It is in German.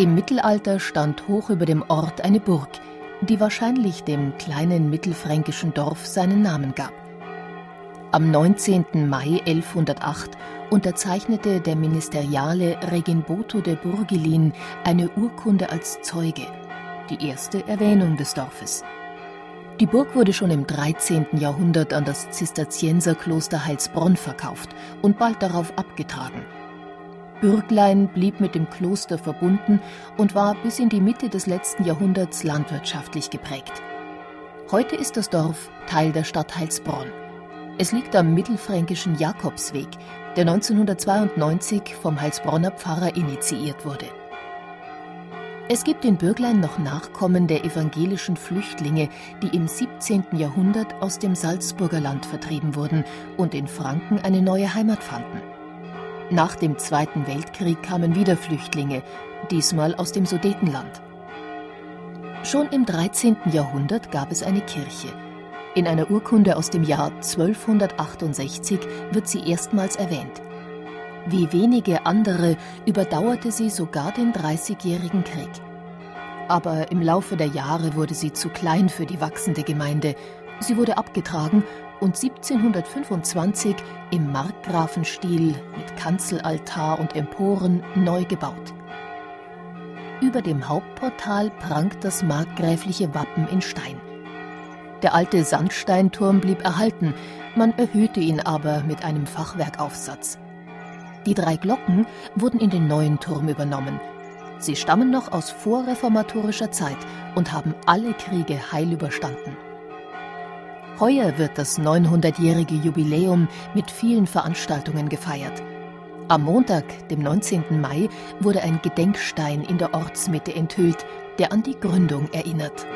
Im Mittelalter stand hoch über dem Ort eine Burg, die wahrscheinlich dem kleinen mittelfränkischen Dorf seinen Namen gab. Am 19. Mai 1108 unterzeichnete der Ministeriale Reginboto de Burgelin eine Urkunde als Zeuge, die erste Erwähnung des Dorfes. Die Burg wurde schon im 13. Jahrhundert an das Zisterzienserkloster Heilsbronn verkauft und bald darauf abgetragen – Bürglein blieb mit dem Kloster verbunden und war bis in die Mitte des letzten Jahrhunderts landwirtschaftlich geprägt. Heute ist das Dorf Teil der Stadt Heilsbronn. Es liegt am mittelfränkischen Jakobsweg, der 1992 vom Heilsbronner Pfarrer initiiert wurde. Es gibt in Bürglein noch Nachkommen der evangelischen Flüchtlinge, die im 17. Jahrhundert aus dem Salzburger Land vertrieben wurden und in Franken eine neue Heimat fanden. Nach dem Zweiten Weltkrieg kamen wieder Flüchtlinge, diesmal aus dem Sudetenland. Schon im 13. Jahrhundert gab es eine Kirche. In einer Urkunde aus dem Jahr 1268 wird sie erstmals erwähnt. Wie wenige andere überdauerte sie sogar den Dreißigjährigen Krieg. Aber im Laufe der Jahre wurde sie zu klein für die wachsende Gemeinde. Sie wurde abgetragen und 1725 im Markgrafenstil mit Kanzelaltar und Emporen neu gebaut. Über dem Hauptportal prangt das markgräfliche Wappen in Stein. Der alte Sandsteinturm blieb erhalten, man erhöhte ihn aber mit einem Fachwerkaufsatz. Die drei Glocken wurden in den neuen Turm übernommen. Sie stammen noch aus vorreformatorischer Zeit und haben alle Kriege heil überstanden. Heuer wird das 900-jährige Jubiläum mit vielen Veranstaltungen gefeiert. Am Montag, dem 19. Mai, wurde ein Gedenkstein in der Ortsmitte enthüllt, der an die Gründung erinnert.